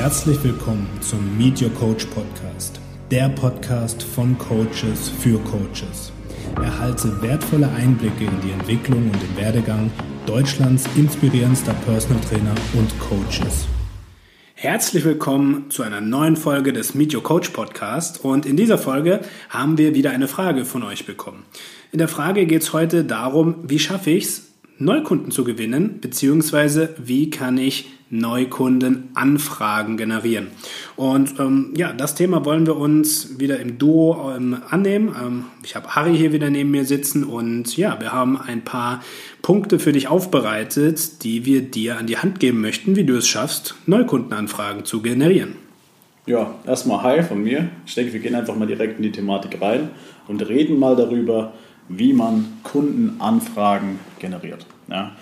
Herzlich willkommen zum Meet Your Coach Podcast, der Podcast von Coaches für Coaches. Erhalte wertvolle Einblicke in die Entwicklung und den Werdegang Deutschlands inspirierendster Personal Trainer und Coaches. Herzlich willkommen zu einer neuen Folge des Meet Your Coach Podcast und in dieser Folge haben wir wieder eine Frage von euch bekommen. In der Frage geht es heute darum, wie schaffe ich es, Neukunden zu gewinnen, beziehungsweise wie kann ich Neukundenanfragen generieren. Und ähm, ja, das Thema wollen wir uns wieder im Duo ähm, annehmen. Ähm, ich habe Harry hier wieder neben mir sitzen und ja, wir haben ein paar Punkte für dich aufbereitet, die wir dir an die Hand geben möchten, wie du es schaffst, Neukundenanfragen zu generieren. Ja, erstmal Hi von mir. Ich denke, wir gehen einfach mal direkt in die Thematik rein und reden mal darüber, wie man Kundenanfragen generiert. Ja.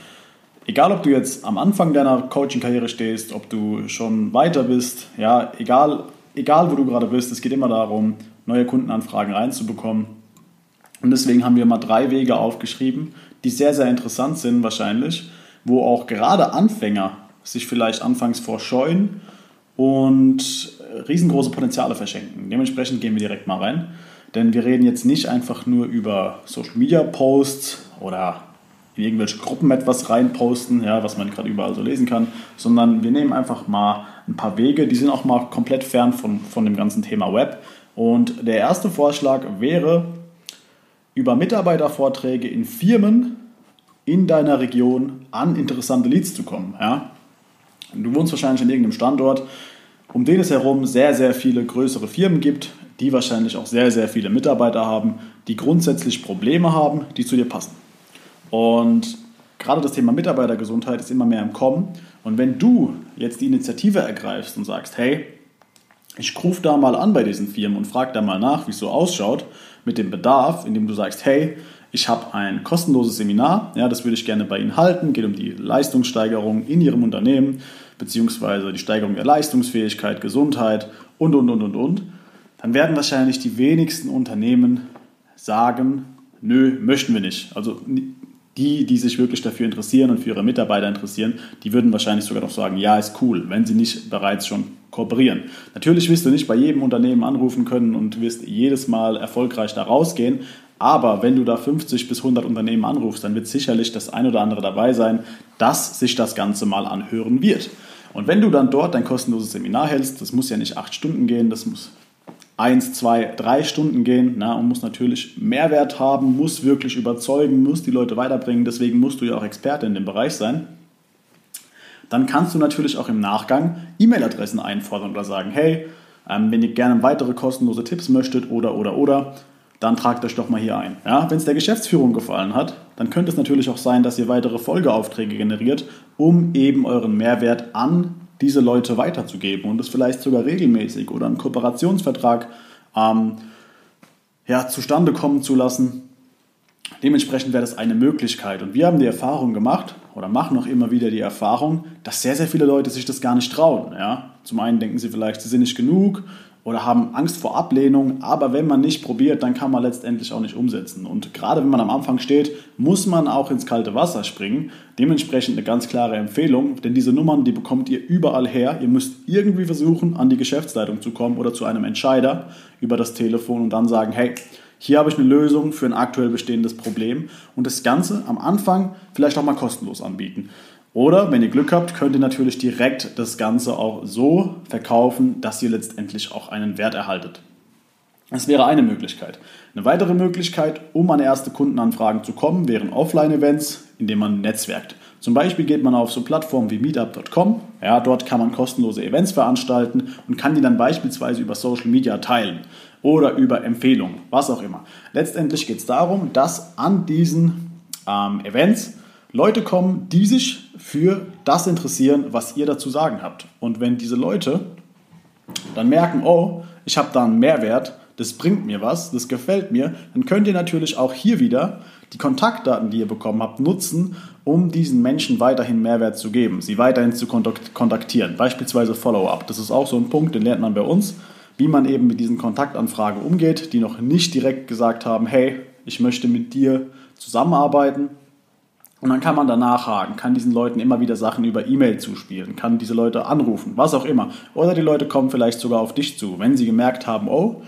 Egal, ob du jetzt am Anfang deiner Coaching-Karriere stehst, ob du schon weiter bist, ja, egal, egal wo du gerade bist, es geht immer darum, neue Kundenanfragen reinzubekommen. Und deswegen haben wir mal drei Wege aufgeschrieben, die sehr, sehr interessant sind wahrscheinlich, wo auch gerade Anfänger sich vielleicht anfangs vorscheuen und riesengroße Potenziale verschenken. Dementsprechend gehen wir direkt mal rein. Denn wir reden jetzt nicht einfach nur über Social Media Posts oder in irgendwelche Gruppen etwas reinposten, ja, was man gerade überall so lesen kann, sondern wir nehmen einfach mal ein paar Wege, die sind auch mal komplett fern von, von dem ganzen Thema Web. Und der erste Vorschlag wäre, über Mitarbeitervorträge in Firmen in deiner Region an interessante Leads zu kommen. Ja? Du wohnst wahrscheinlich in irgendeinem Standort, um den es herum sehr, sehr viele größere Firmen gibt, die wahrscheinlich auch sehr, sehr viele Mitarbeiter haben, die grundsätzlich Probleme haben, die zu dir passen. Und gerade das Thema Mitarbeitergesundheit ist immer mehr im Kommen. Und wenn du jetzt die Initiative ergreifst und sagst, hey, ich rufe da mal an bei diesen Firmen und frage da mal nach, wie es so ausschaut mit dem Bedarf, indem du sagst, hey, ich habe ein kostenloses Seminar, ja, das würde ich gerne bei Ihnen halten, geht um die Leistungssteigerung in Ihrem Unternehmen, beziehungsweise die Steigerung der Leistungsfähigkeit, Gesundheit und, und, und, und, und, dann werden wahrscheinlich die wenigsten Unternehmen sagen, nö, möchten wir nicht. Also die, die sich wirklich dafür interessieren und für ihre Mitarbeiter interessieren, die würden wahrscheinlich sogar noch sagen, ja, ist cool, wenn sie nicht bereits schon kooperieren. Natürlich wirst du nicht bei jedem Unternehmen anrufen können und wirst jedes Mal erfolgreich da rausgehen, aber wenn du da 50 bis 100 Unternehmen anrufst, dann wird sicherlich das ein oder andere dabei sein, dass sich das Ganze mal anhören wird. Und wenn du dann dort dein kostenloses Seminar hältst, das muss ja nicht acht Stunden gehen, das muss eins, zwei, drei Stunden gehen na, und muss natürlich Mehrwert haben, muss wirklich überzeugen, muss die Leute weiterbringen. Deswegen musst du ja auch Experte in dem Bereich sein. Dann kannst du natürlich auch im Nachgang E-Mail-Adressen einfordern oder sagen, hey, ähm, wenn ihr gerne weitere kostenlose Tipps möchtet oder, oder, oder, dann tragt euch doch mal hier ein. Ja, wenn es der Geschäftsführung gefallen hat, dann könnte es natürlich auch sein, dass ihr weitere Folgeaufträge generiert, um eben euren Mehrwert an diese Leute weiterzugeben und das vielleicht sogar regelmäßig oder einen Kooperationsvertrag ähm, ja, zustande kommen zu lassen. Dementsprechend wäre das eine Möglichkeit. Und wir haben die Erfahrung gemacht oder machen auch immer wieder die Erfahrung, dass sehr, sehr viele Leute sich das gar nicht trauen. Ja? Zum einen denken sie vielleicht, sie sind nicht genug oder haben Angst vor Ablehnung, aber wenn man nicht probiert, dann kann man letztendlich auch nicht umsetzen. Und gerade wenn man am Anfang steht, muss man auch ins kalte Wasser springen. Dementsprechend eine ganz klare Empfehlung, denn diese Nummern, die bekommt ihr überall her. Ihr müsst irgendwie versuchen, an die Geschäftsleitung zu kommen oder zu einem Entscheider über das Telefon und dann sagen, hey, hier habe ich eine Lösung für ein aktuell bestehendes Problem und das Ganze am Anfang vielleicht auch mal kostenlos anbieten. Oder wenn ihr Glück habt, könnt ihr natürlich direkt das Ganze auch so verkaufen, dass ihr letztendlich auch einen Wert erhaltet. Das wäre eine Möglichkeit. Eine weitere Möglichkeit, um an erste Kundenanfragen zu kommen, wären Offline-Events, indem man netzwerkt. Zum Beispiel geht man auf so Plattformen wie meetup.com. Ja, dort kann man kostenlose Events veranstalten und kann die dann beispielsweise über Social Media teilen oder über Empfehlungen, was auch immer. Letztendlich geht es darum, dass an diesen ähm, Events Leute kommen, die sich für das interessieren, was ihr dazu sagen habt. Und wenn diese Leute dann merken, oh, ich habe da einen Mehrwert, das bringt mir was, das gefällt mir, dann könnt ihr natürlich auch hier wieder die Kontaktdaten, die ihr bekommen habt, nutzen, um diesen Menschen weiterhin Mehrwert zu geben, sie weiterhin zu kontaktieren. Beispielsweise Follow-up. Das ist auch so ein Punkt, den lernt man bei uns, wie man eben mit diesen Kontaktanfragen umgeht, die noch nicht direkt gesagt haben, hey, ich möchte mit dir zusammenarbeiten, Und dann kann man danach haken, kann diesen Leuten immer wieder Sachen über E-Mail zuspielen, kann diese Leute anrufen, was auch immer. Oder die Leute kommen vielleicht sogar auf dich zu, wenn sie gemerkt haben, oh,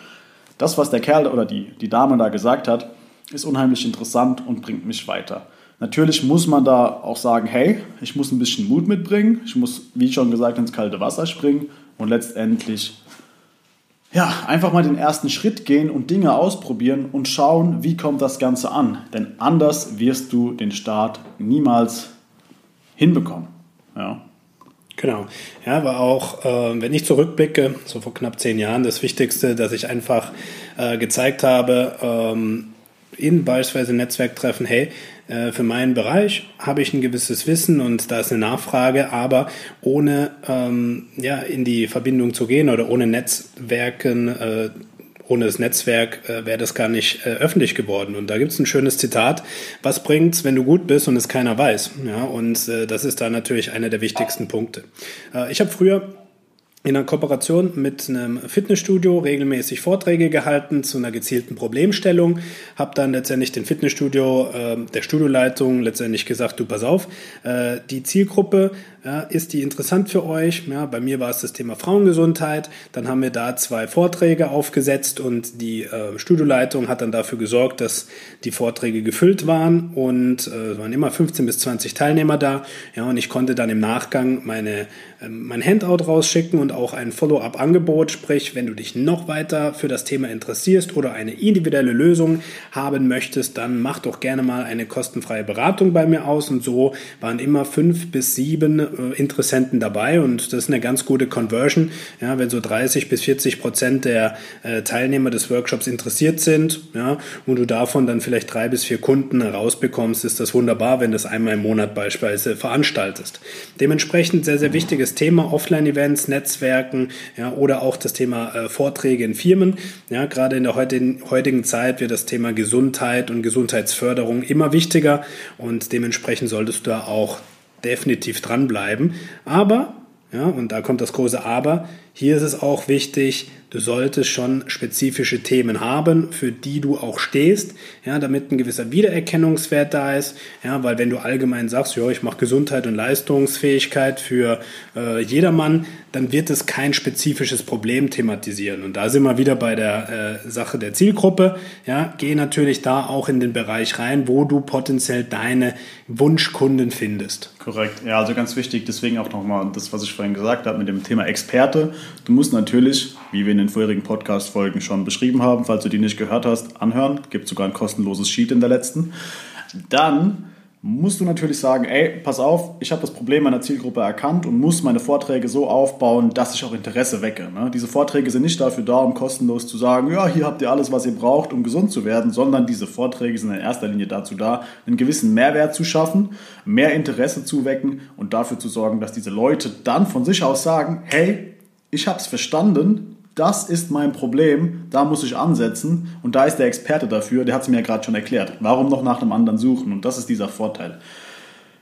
das, was der Kerl oder die, die Dame da gesagt hat, ist unheimlich interessant und bringt mich weiter. Natürlich muss man da auch sagen, hey, ich muss ein bisschen Mut mitbringen, ich muss, wie schon gesagt, ins kalte Wasser springen und letztendlich ja, einfach mal den ersten Schritt gehen und Dinge ausprobieren und schauen, wie kommt das Ganze an. Denn anders wirst du den Start niemals hinbekommen. Ja. Genau. Ja, war auch, äh, wenn ich zurückblicke, so vor knapp zehn Jahren, das Wichtigste, dass ich einfach äh, gezeigt habe, ähm, in beispielsweise Netzwerktreffen, hey, äh, für meinen Bereich habe ich ein gewisses Wissen und da ist eine Nachfrage, aber ohne ähm, ja, in die Verbindung zu gehen oder ohne Netzwerken, äh, ohne das Netzwerk äh, wäre das gar nicht äh, öffentlich geworden. Und da gibt es ein schönes Zitat, was bringt's, wenn du gut bist und es keiner weiß? Ja, und äh, das ist da natürlich einer der wichtigsten Punkte. Äh, ich habe früher in einer Kooperation mit einem Fitnessstudio regelmäßig Vorträge gehalten zu einer gezielten Problemstellung. Habe dann letztendlich den Fitnessstudio, äh, der Studioleitung letztendlich gesagt, du pass auf, äh, die Zielgruppe ja, ist die interessant für euch? Ja, bei mir war es das Thema Frauengesundheit. Dann haben wir da zwei Vorträge aufgesetzt und die äh, Studioleitung hat dann dafür gesorgt, dass die Vorträge gefüllt waren und äh, waren immer 15 bis 20 Teilnehmer da. Ja, und ich konnte dann im Nachgang meine, äh, mein Handout rausschicken und auch ein Follow-up-Angebot. Sprich, wenn du dich noch weiter für das Thema interessierst oder eine individuelle Lösung haben möchtest, dann mach doch gerne mal eine kostenfreie Beratung bei mir aus. Und so waren immer fünf bis sieben äh, Interessenten dabei und das ist eine ganz gute Conversion. Ja, wenn so 30 bis 40 Prozent der äh, Teilnehmer des Workshops interessiert sind ja, und du davon dann vielleicht drei bis vier Kunden herausbekommst, ist das wunderbar, wenn du das einmal im Monat beispielsweise veranstaltest. Dementsprechend sehr, sehr wichtiges Thema, Offline-Events, Netzwerken ja, oder auch das Thema äh, Vorträge in Firmen. Ja, gerade in der heutigen, heutigen Zeit wird das Thema Gesundheit und Gesundheitsförderung immer wichtiger und dementsprechend solltest du da auch definitiv dranbleiben. Aber, ja, und da kommt das große Aber, hier ist es auch wichtig, du solltest schon spezifische Themen haben, für die du auch stehst, ja, damit ein gewisser Wiedererkennungswert da ist, ja, weil wenn du allgemein sagst, ja, ich mache Gesundheit und Leistungsfähigkeit für äh, jedermann, dann wird es kein spezifisches Problem thematisieren. Und da sind wir wieder bei der äh, Sache der Zielgruppe. Ja, geh natürlich da auch in den Bereich rein, wo du potenziell deine Wunschkunden findest. Korrekt. Ja, also ganz wichtig, deswegen auch nochmal das, was ich vorhin gesagt habe mit dem Thema Experte. Du musst natürlich, wie wir in den vorherigen Podcast-Folgen schon beschrieben haben, falls du die nicht gehört hast, anhören. Gibt sogar ein kostenloses Sheet in der letzten. Dann musst du natürlich sagen, ey, pass auf, ich habe das Problem meiner Zielgruppe erkannt und muss meine Vorträge so aufbauen, dass ich auch Interesse wecke. Ne? Diese Vorträge sind nicht dafür da, um kostenlos zu sagen, ja, hier habt ihr alles, was ihr braucht, um gesund zu werden, sondern diese Vorträge sind in erster Linie dazu da, einen gewissen Mehrwert zu schaffen, mehr Interesse zu wecken und dafür zu sorgen, dass diese Leute dann von sich aus sagen, hey, ich habe es verstanden, das ist mein Problem, da muss ich ansetzen und da ist der Experte dafür, der hat es mir ja gerade schon erklärt. Warum noch nach einem anderen suchen? Und das ist dieser Vorteil.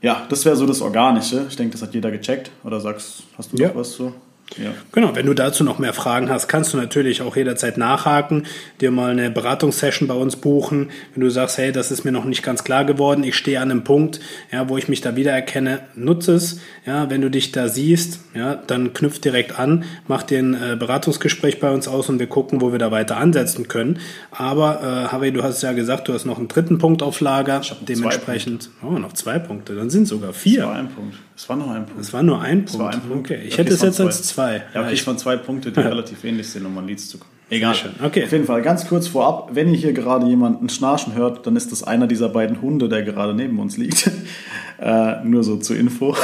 Ja, das wäre so das Organische. Ich denke, das hat jeder gecheckt. Oder sagst, hast du ja. noch was so? Ja. Genau, wenn du dazu noch mehr Fragen hast, kannst du natürlich auch jederzeit nachhaken, dir mal eine Beratungssession bei uns buchen. Wenn du sagst, hey, das ist mir noch nicht ganz klar geworden, ich stehe an einem Punkt, ja, wo ich mich da wiedererkenne, nutze es. Ja, wenn du dich da siehst, ja, dann knüpf direkt an, mach dir ein äh, Beratungsgespräch bei uns aus und wir gucken, wo wir da weiter ansetzen können. Aber äh, Harvey, du hast ja gesagt, du hast noch einen dritten Punkt auf Lager. Dementsprechend, oh, noch zwei Punkte, dann sind sogar vier. War ein Punkt. Es war nur ein Punkt. Es war nur ein Punkt. Ein Punkt. Okay, ich okay, hätte es jetzt zwei. als zwei. Ja, okay, ich waren zwei Punkte, die relativ ähnlich sind, um an Leads zu kommen. Egal. Okay. Auf jeden Fall, ganz kurz vorab, wenn ihr hier gerade jemanden schnarchen hört, dann ist das einer dieser beiden Hunde, der gerade neben uns liegt. äh, nur so zur Info.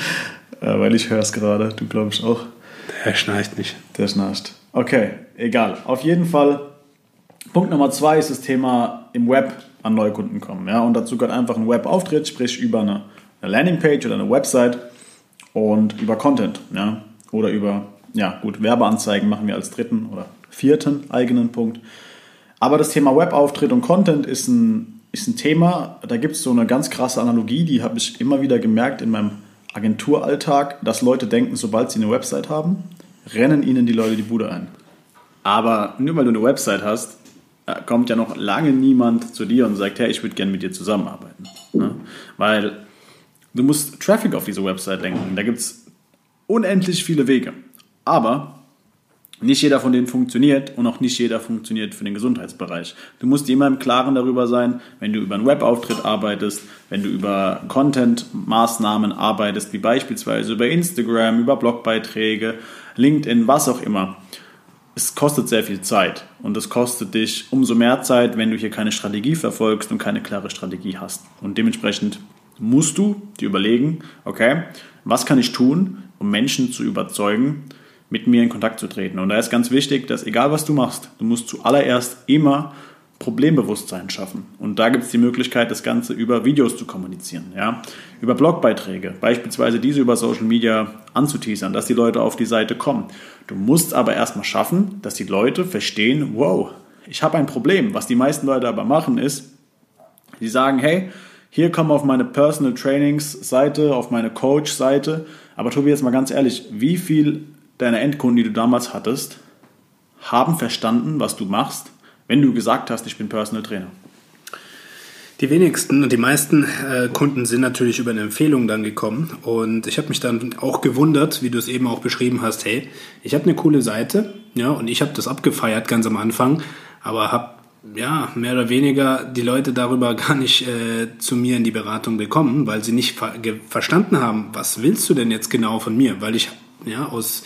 äh, weil ich höre es gerade, du glaubst auch. Der schnarcht nicht. Der schnarcht. Okay, egal. Auf jeden Fall, Punkt Nummer zwei ist das Thema im Web an Neukunden kommen. Ja? Und dazu gehört einfach ein Webauftritt, sprich über eine eine Landingpage oder eine Website und über Content. Ja? Oder über, ja gut, Werbeanzeigen machen wir als dritten oder vierten eigenen Punkt. Aber das Thema Webauftritt und Content ist ein, ist ein Thema, da gibt es so eine ganz krasse Analogie, die habe ich immer wieder gemerkt in meinem Agenturalltag, dass Leute denken, sobald sie eine Website haben, rennen ihnen die Leute die Bude ein. Aber nur weil du eine Website hast, kommt ja noch lange niemand zu dir und sagt, hey, ich würde gerne mit dir zusammenarbeiten. Ne? Weil du musst Traffic auf diese Website lenken. Da gibt es unendlich viele Wege. Aber nicht jeder von denen funktioniert und auch nicht jeder funktioniert für den Gesundheitsbereich. Du musst dir immer im Klaren darüber sein, wenn du über einen Webauftritt arbeitest, wenn du über Content-Maßnahmen arbeitest, wie beispielsweise über Instagram, über Blogbeiträge, LinkedIn, was auch immer. Es kostet sehr viel Zeit und es kostet dich umso mehr Zeit, wenn du hier keine Strategie verfolgst und keine klare Strategie hast. Und dementsprechend musst du dir überlegen, okay, was kann ich tun, um Menschen zu überzeugen, mit mir in Kontakt zu treten. Und da ist ganz wichtig, dass egal was du machst, du musst zuallererst immer Problembewusstsein schaffen. Und da gibt es die Möglichkeit, das Ganze über Videos zu kommunizieren, ja? über Blogbeiträge, beispielsweise diese über Social Media anzuteasern, dass die Leute auf die Seite kommen. Du musst aber erstmal schaffen, dass die Leute verstehen, wow, ich habe ein Problem. Was die meisten Leute aber machen ist, sie sagen, hey, hier komm auf meine Personal Trainings Seite, auf meine Coach Seite. Aber Tobi, jetzt mal ganz ehrlich, wie viel deiner Endkunden, die du damals hattest, haben verstanden, was du machst, wenn du gesagt hast, ich bin Personal Trainer? Die wenigsten und die meisten äh, Kunden sind natürlich über eine Empfehlung dann gekommen. Und ich habe mich dann auch gewundert, wie du es eben auch beschrieben hast, hey, ich habe eine coole Seite, ja, und ich habe das abgefeiert ganz am Anfang, aber habe ja, mehr oder weniger die Leute darüber gar nicht äh, zu mir in die Beratung bekommen, weil sie nicht ver verstanden haben, was willst du denn jetzt genau von mir? Weil ich ja aus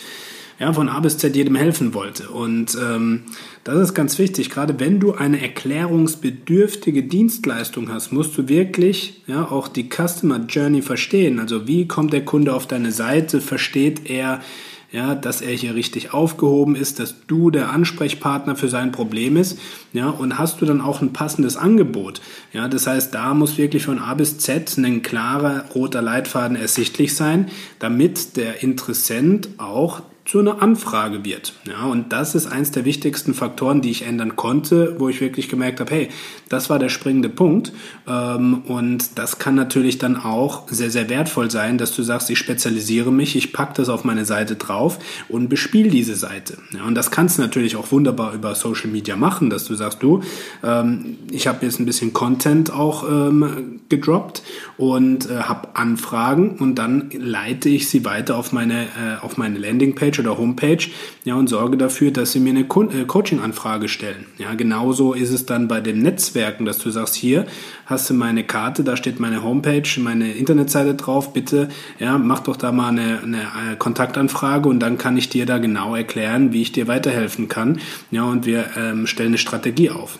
ja, von A bis Z jedem helfen wollte. Und ähm, das ist ganz wichtig. Gerade wenn du eine erklärungsbedürftige Dienstleistung hast, musst du wirklich ja, auch die Customer Journey verstehen. Also wie kommt der Kunde auf deine Seite? Versteht er ja, dass er hier richtig aufgehoben ist, dass du der Ansprechpartner für sein Problem ist, ja, und hast du dann auch ein passendes Angebot, ja, das heißt, da muss wirklich von A bis Z ein klarer roter Leitfaden ersichtlich sein, damit der Interessent auch zu einer Anfrage wird. Ja, und das ist eins der wichtigsten Faktoren, die ich ändern konnte, wo ich wirklich gemerkt habe, hey, das war der springende Punkt. Ähm, und das kann natürlich dann auch sehr, sehr wertvoll sein, dass du sagst, ich spezialisiere mich, ich packe das auf meine Seite drauf und bespiele diese Seite. Ja, und das kannst du natürlich auch wunderbar über Social Media machen, dass du sagst, du, ähm, ich habe jetzt ein bisschen Content auch ähm, gedroppt und äh, habe Anfragen und dann leite ich sie weiter auf meine, äh, auf meine Landingpage Webpage oder Homepage ja, und sorge dafür, dass sie mir eine äh, Coaching-Anfrage stellen. Ja, genauso ist es dann bei den Netzwerken, dass du sagst, hier hast du meine Karte, da steht meine Homepage, meine Internetseite drauf, bitte, ja, mach doch da mal eine, eine äh, Kontaktanfrage und dann kann ich dir da genau erklären, wie ich dir weiterhelfen kann. Ja, und wir ähm, stellen eine Strategie auf.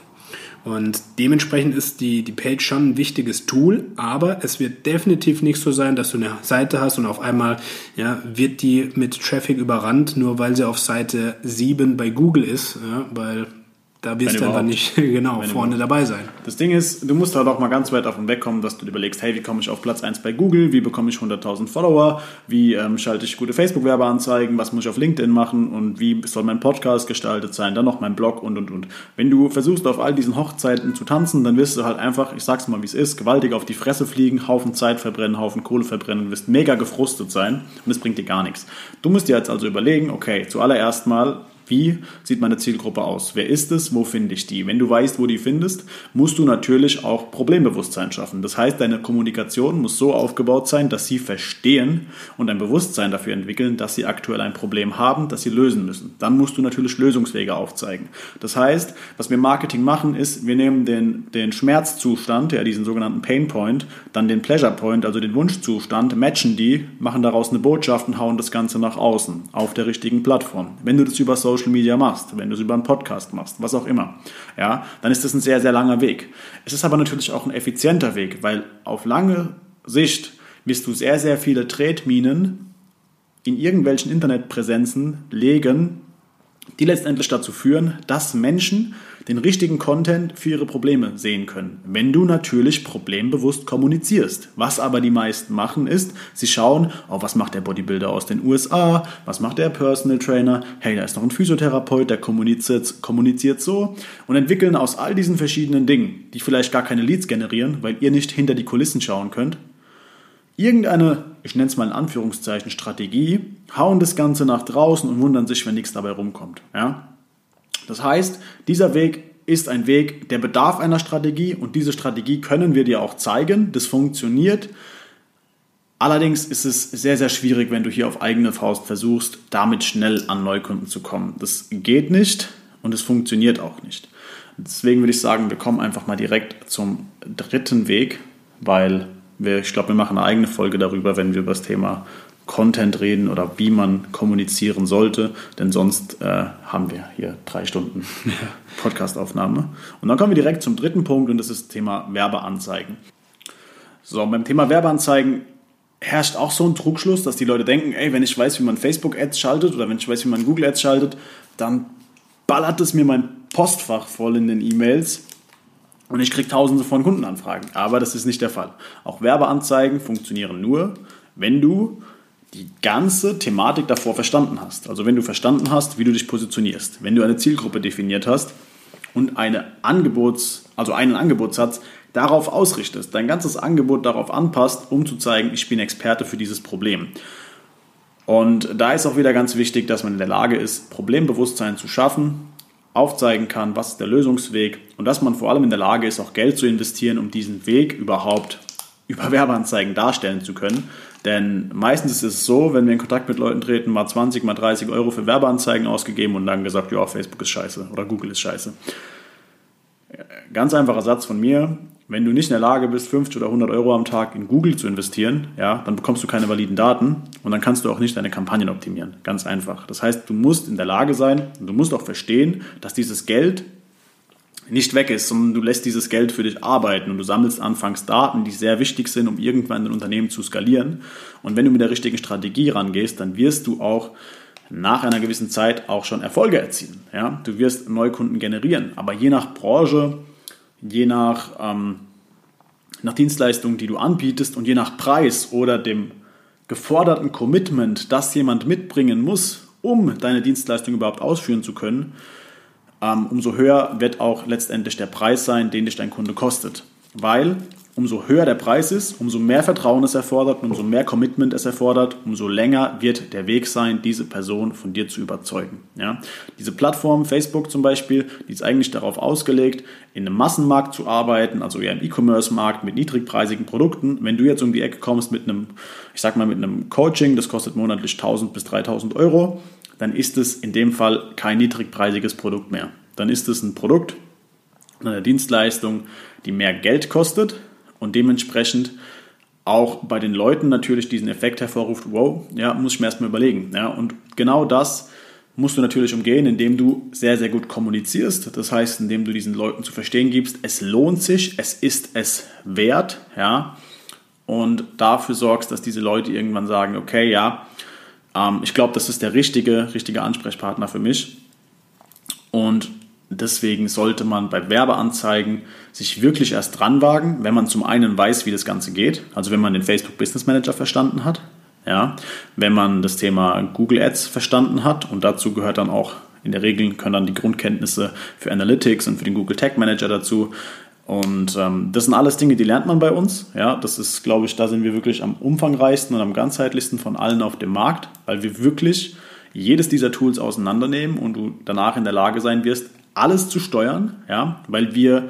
Und dementsprechend ist die, die Page schon ein wichtiges Tool, aber es wird definitiv nicht so sein, dass du eine Seite hast und auf einmal ja, wird die mit Traffic überrannt, nur weil sie auf Seite 7 bei Google ist, ja, weil da wirst du einfach nicht genau Wenn vorne dabei sein. Das Ding ist, du musst halt auch mal ganz weit davon wegkommen, dass du dir überlegst, hey, wie komme ich auf Platz 1 bei Google, wie bekomme ich 100.000 Follower, wie ähm, schalte ich gute Facebook-Werbeanzeigen, was muss ich auf LinkedIn machen? Und wie soll mein Podcast gestaltet sein, dann noch mein Blog und und und. Wenn du versuchst, auf all diesen Hochzeiten zu tanzen, dann wirst du halt einfach, ich sag's mal wie es ist, gewaltig auf die Fresse fliegen, Haufen Zeit verbrennen, Haufen Kohle verbrennen, wirst mega gefrustet sein und es bringt dir gar nichts. Du musst dir jetzt also überlegen, okay, zuallererst mal, wie sieht meine Zielgruppe aus? Wer ist es? Wo finde ich die? Wenn du weißt, wo die findest, musst du natürlich auch Problembewusstsein schaffen. Das heißt, deine Kommunikation muss so aufgebaut sein, dass sie verstehen und ein Bewusstsein dafür entwickeln, dass sie aktuell ein Problem haben, das sie lösen müssen. Dann musst du natürlich Lösungswege aufzeigen. Das heißt, was wir Marketing machen, ist, wir nehmen den, den Schmerzzustand, ja, diesen sogenannten Pain Point, dann den Pleasure Point, also den Wunschzustand, matchen die, machen daraus eine Botschaft und hauen das Ganze nach außen auf der richtigen Plattform. Wenn du das über Social Social Media machst, wenn du es über einen Podcast machst, was auch immer, ja, dann ist das ein sehr, sehr langer Weg. Es ist aber natürlich auch ein effizienter Weg, weil auf lange Sicht wirst du sehr, sehr viele Tretminen in irgendwelchen Internetpräsenzen legen, die letztendlich dazu führen, dass Menschen den richtigen Content für ihre Probleme sehen können. Wenn du natürlich problembewusst kommunizierst. Was aber die meisten machen ist, sie schauen, oh, was macht der Bodybuilder aus den USA, was macht der Personal Trainer, hey, da ist noch ein Physiotherapeut, der kommuniziert, kommuniziert so und entwickeln aus all diesen verschiedenen Dingen, die vielleicht gar keine Leads generieren, weil ihr nicht hinter die Kulissen schauen könnt, irgendeine, ich nenne es mal in Anführungszeichen, Strategie, hauen das Ganze nach draußen und wundern sich, wenn nichts dabei rumkommt. Ja? Das heißt, dieser Weg ist ein Weg, der bedarf einer Strategie und diese Strategie können wir dir auch zeigen. Das funktioniert. Allerdings ist es sehr, sehr schwierig, wenn du hier auf eigene Faust versuchst, damit schnell an Neukunden zu kommen. Das geht nicht und es funktioniert auch nicht. Deswegen würde ich sagen, wir kommen einfach mal direkt zum dritten Weg, weil ich glaube, wir machen eine eigene Folge darüber, wenn wir über das Thema Content reden oder wie man kommunizieren sollte, denn sonst äh, haben wir hier drei Stunden Podcastaufnahme. Und dann kommen wir direkt zum dritten Punkt und das ist das Thema Werbeanzeigen. So, beim Thema Werbeanzeigen herrscht auch so ein Trugschluss, dass die Leute denken, ey, wenn ich weiß, wie man Facebook-Ads schaltet oder wenn ich weiß, wie man Google-Ads schaltet, dann ballert es mir mein Postfach voll in den E-Mails und ich kriege tausende von Kundenanfragen. Aber das ist nicht der Fall. Auch Werbeanzeigen funktionieren nur, wenn du die ganze Thematik davor verstanden hast. Also wenn du verstanden hast, wie du dich positionierst, wenn du eine Zielgruppe definiert hast und eine Angebots, also einen Angebotssatz darauf ausrichtest, dein ganzes Angebot darauf anpasst, um zu zeigen, ich bin Experte für dieses Problem. Und da ist auch wieder ganz wichtig, dass man in der Lage ist, Problembewusstsein zu schaffen, aufzeigen kann, was ist der Lösungsweg und dass man vor allem in der Lage ist, auch Geld zu investieren, um diesen Weg überhaupt über Werbeanzeigen darstellen zu können. Denn meistens ist es so, wenn wir in Kontakt mit Leuten treten, mal 20, mal 30 Euro für Werbeanzeigen ausgegeben und dann gesagt, ja, Facebook ist scheiße oder Google ist scheiße. Ganz einfacher Satz von mir. Wenn du nicht in der Lage bist, 50 oder 100 Euro am Tag in Google zu investieren, ja, dann bekommst du keine validen Daten und dann kannst du auch nicht deine Kampagnen optimieren. Ganz einfach. Das heißt, du musst in der Lage sein und du musst auch verstehen, dass dieses Geld nicht weg ist, sondern du lässt dieses Geld für dich arbeiten und du sammelst anfangs Daten, die sehr wichtig sind, um irgendwann ein Unternehmen zu skalieren. Und wenn du mit der richtigen Strategie rangehst, dann wirst du auch nach einer gewissen Zeit auch schon Erfolge erzielen. Ja? Du wirst Neukunden generieren, aber je nach Branche, je nach, ähm, nach Dienstleistung, die du anbietest und je nach Preis oder dem geforderten Commitment, das jemand mitbringen muss, um deine Dienstleistung überhaupt ausführen zu können, ähm, umso höher wird auch letztendlich der Preis sein, den dich dein Kunde kostet. Weil umso höher der Preis ist, umso mehr Vertrauen es erfordert, umso mehr Commitment es erfordert, umso länger wird der Weg sein, diese Person von dir zu überzeugen. Ja? Diese Plattform, Facebook zum Beispiel, die ist eigentlich darauf ausgelegt, in einem Massenmarkt zu arbeiten, also eher im E-Commerce-Markt mit niedrigpreisigen Produkten. Wenn du jetzt um die Ecke kommst mit einem, ich sag mal, mit einem Coaching, das kostet monatlich 1000 bis 3000 Euro, dann ist es in dem Fall kein niedrigpreisiges Produkt mehr. Dann ist es ein Produkt, eine Dienstleistung, die mehr Geld kostet und dementsprechend auch bei den Leuten natürlich diesen Effekt hervorruft, wow, ja, muss ich mir erstmal überlegen. Ja, und genau das musst du natürlich umgehen, indem du sehr, sehr gut kommunizierst. Das heißt, indem du diesen Leuten zu verstehen gibst, es lohnt sich, es ist es wert, ja, und dafür sorgst, dass diese Leute irgendwann sagen, okay, ja, ähm, ich glaube, das ist der richtige, richtige Ansprechpartner für mich. Und deswegen sollte man bei Werbeanzeigen sich wirklich erst dran wagen, wenn man zum einen weiß, wie das Ganze geht, also wenn man den Facebook Business Manager verstanden hat, ja, wenn man das Thema Google Ads verstanden hat und dazu gehört dann auch in der Regel können dann die Grundkenntnisse für Analytics und für den Google Tag Manager dazu. Und ähm, das sind alles Dinge, die lernt man bei uns. Ja, das ist, glaube ich, da sind wir wirklich am umfangreichsten und am ganzheitlichsten von allen auf dem Markt, weil wir wirklich jedes dieser Tools auseinandernehmen und du danach in der Lage sein wirst, alles zu steuern, ja, weil wir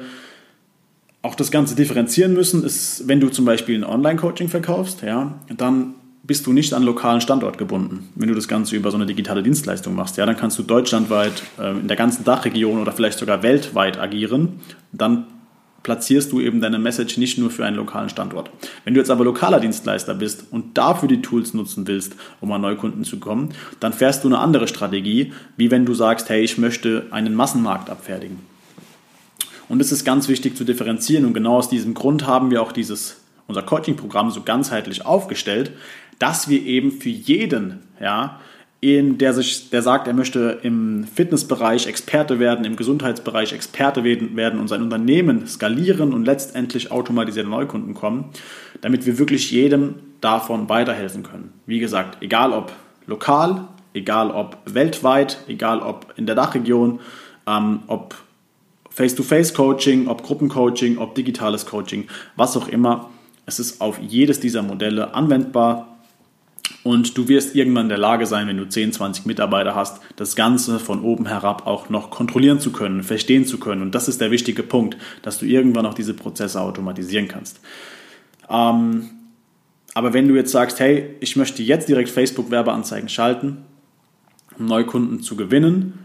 auch das Ganze differenzieren müssen, ist, wenn du zum Beispiel ein Online-Coaching verkaufst, ja, dann bist du nicht an lokalen Standort gebunden. Wenn du das Ganze über so eine digitale Dienstleistung machst, ja, dann kannst du deutschlandweit äh, in der ganzen Dachregion oder vielleicht sogar weltweit agieren. Dann platzierst du eben deine Message nicht nur für einen lokalen Standort. Wenn du jetzt aber lokaler Dienstleister bist und dafür die Tools nutzen willst, um an Neukunden zu kommen, dann fährst du eine andere Strategie, wie wenn du sagst, hey, ich möchte einen Massenmarkt abfertigen. Und es ist ganz wichtig zu differenzieren und genau aus diesem Grund haben wir auch dieses unser Coaching-Programm so ganzheitlich aufgestellt, dass wir eben für jeden, ja, in der sich, der sagt, er möchte im Fitnessbereich Experte werden, im Gesundheitsbereich Experte werden und sein Unternehmen skalieren und letztendlich automatisierte Neukunden kommen, damit wir wirklich jedem davon weiterhelfen können. Wie gesagt, egal ob lokal, egal ob weltweit, egal ob in der Dachregion, ähm, ob Face-to-Face-Coaching, ob Gruppencoaching, ob digitales Coaching, was auch immer. Es ist auf jedes dieser Modelle anwendbar Und du wirst irgendwann in der Lage sein, wenn du 10, 20 Mitarbeiter hast, das Ganze von oben herab auch noch kontrollieren zu können, verstehen zu können. Und das ist der wichtige Punkt, dass du irgendwann auch diese Prozesse automatisieren kannst. Ähm, aber wenn du jetzt sagst, hey, ich möchte jetzt direkt Facebook-Werbeanzeigen schalten, um Neukunden zu gewinnen,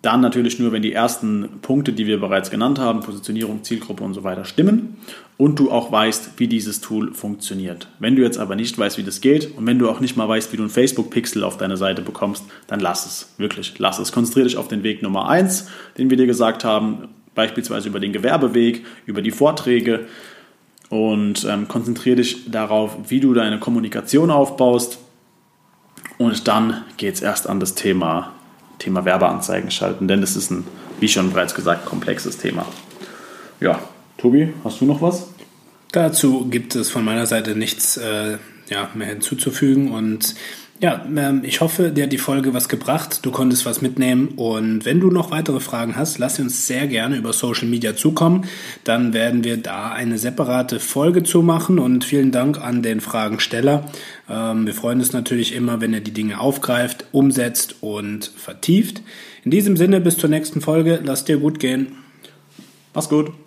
dann natürlich nur, wenn die ersten Punkte, die wir bereits genannt haben, Positionierung, Zielgruppe und so weiter, stimmen und du auch weißt, wie dieses Tool funktioniert. Wenn du jetzt aber nicht weißt, wie das geht und wenn du auch nicht mal weißt, wie du einen Facebook-Pixel auf deine Seite bekommst, dann lass es. Wirklich, lass es. Konzentriere dich auf den Weg Nummer 1, den wir dir gesagt haben, beispielsweise über den Gewerbeweg, über die Vorträge und ähm, konzentriere dich darauf, wie du deine Kommunikation aufbaust. Und dann geht es erst an das Thema Thema Werbeanzeigen schalten, denn es ist ein, wie schon bereits gesagt, komplexes Thema. Ja, Tobi, hast du noch was? Dazu gibt es von meiner Seite nichts äh, ja, mehr hinzuzufügen und ja, ähm, ich hoffe, dir hat die Folge was gebracht. Du konntest was mitnehmen. Und wenn du noch weitere Fragen hast, lass uns sehr gerne über Social Media zukommen. Dann werden wir da eine separate Folge zu machen. Und vielen Dank an den Fragensteller. Ähm, wir freuen uns natürlich immer, wenn er die Dinge aufgreift, umsetzt und vertieft. In diesem Sinne, bis zur nächsten Folge. Lass dir gut gehen. Mach's gut.